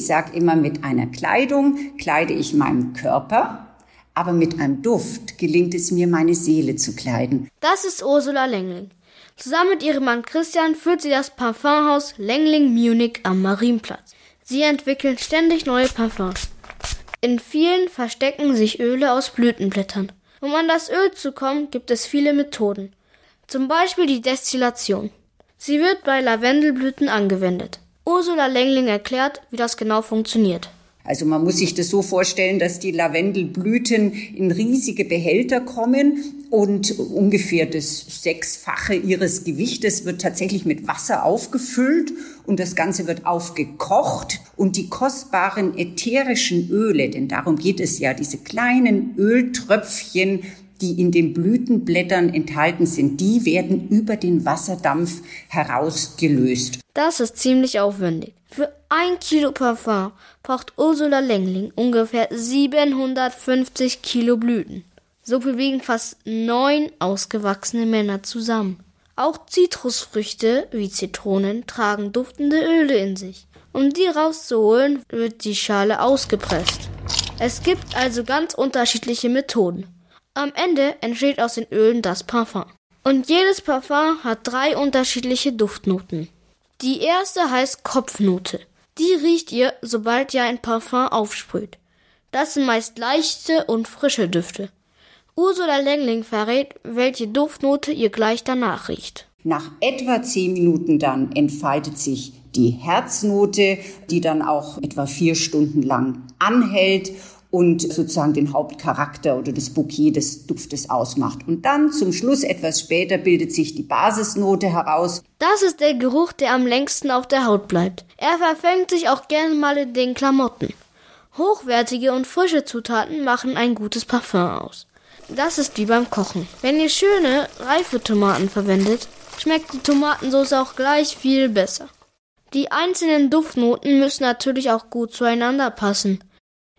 Ich sage immer, mit einer Kleidung kleide ich meinen Körper, aber mit einem Duft gelingt es mir, meine Seele zu kleiden. Das ist Ursula Lengling. Zusammen mit ihrem Mann Christian führt sie das Parfumhaus Lengling Munich am Marienplatz. Sie entwickeln ständig neue Parfums. In vielen verstecken sich Öle aus Blütenblättern. Um an das Öl zu kommen, gibt es viele Methoden. Zum Beispiel die Destillation. Sie wird bei Lavendelblüten angewendet. Ursula Lengling erklärt, wie das genau funktioniert. Also man muss sich das so vorstellen, dass die Lavendelblüten in riesige Behälter kommen und ungefähr das Sechsfache ihres Gewichtes wird tatsächlich mit Wasser aufgefüllt und das Ganze wird aufgekocht und die kostbaren ätherischen Öle, denn darum geht es ja, diese kleinen Öltröpfchen, die in den Blütenblättern enthalten sind, die werden über den Wasserdampf herausgelöst. Das ist ziemlich aufwendig. Für ein Kilo Parfum braucht Ursula Lengling ungefähr 750 Kilo Blüten. So bewegen fast neun ausgewachsene Männer zusammen. Auch Zitrusfrüchte wie Zitronen tragen duftende Öle in sich. Um die rauszuholen, wird die Schale ausgepresst. Es gibt also ganz unterschiedliche Methoden. Am Ende entsteht aus den Ölen das Parfum. Und jedes Parfum hat drei unterschiedliche Duftnoten. Die erste heißt Kopfnote. Die riecht ihr, sobald ihr ein Parfum aufsprüht. Das sind meist leichte und frische Düfte. Ursula Lengling verrät, welche Duftnote ihr gleich danach riecht. Nach etwa zehn Minuten dann entfaltet sich die Herznote, die dann auch etwa vier Stunden lang anhält und sozusagen den Hauptcharakter oder das Bouquet des Duftes ausmacht. Und dann zum Schluss etwas später bildet sich die Basisnote heraus. Das ist der Geruch, der am längsten auf der Haut bleibt. Er verfängt sich auch gerne mal in den Klamotten. Hochwertige und frische Zutaten machen ein gutes Parfum aus. Das ist wie beim Kochen. Wenn ihr schöne, reife Tomaten verwendet, schmeckt die Tomatensauce auch gleich viel besser. Die einzelnen Duftnoten müssen natürlich auch gut zueinander passen.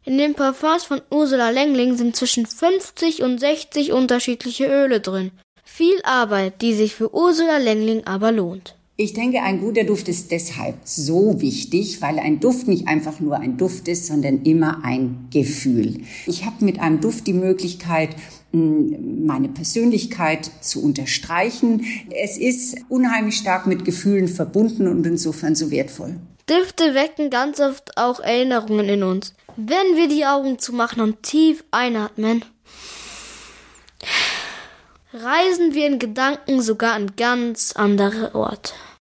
In den Parfums von Ursula Lengling sind zwischen 50 und 60 unterschiedliche Öle drin. Viel Arbeit, die sich für Ursula Lengling aber lohnt. Ich denke, ein guter Duft ist deshalb so wichtig, weil ein Duft nicht einfach nur ein Duft ist, sondern immer ein Gefühl. Ich habe mit einem Duft die Möglichkeit, meine Persönlichkeit zu unterstreichen. Es ist unheimlich stark mit Gefühlen verbunden und insofern so wertvoll. Düfte wecken ganz oft auch Erinnerungen in uns. Wenn wir die Augen zumachen und tief einatmen, reisen wir in Gedanken sogar an ganz andere Orte.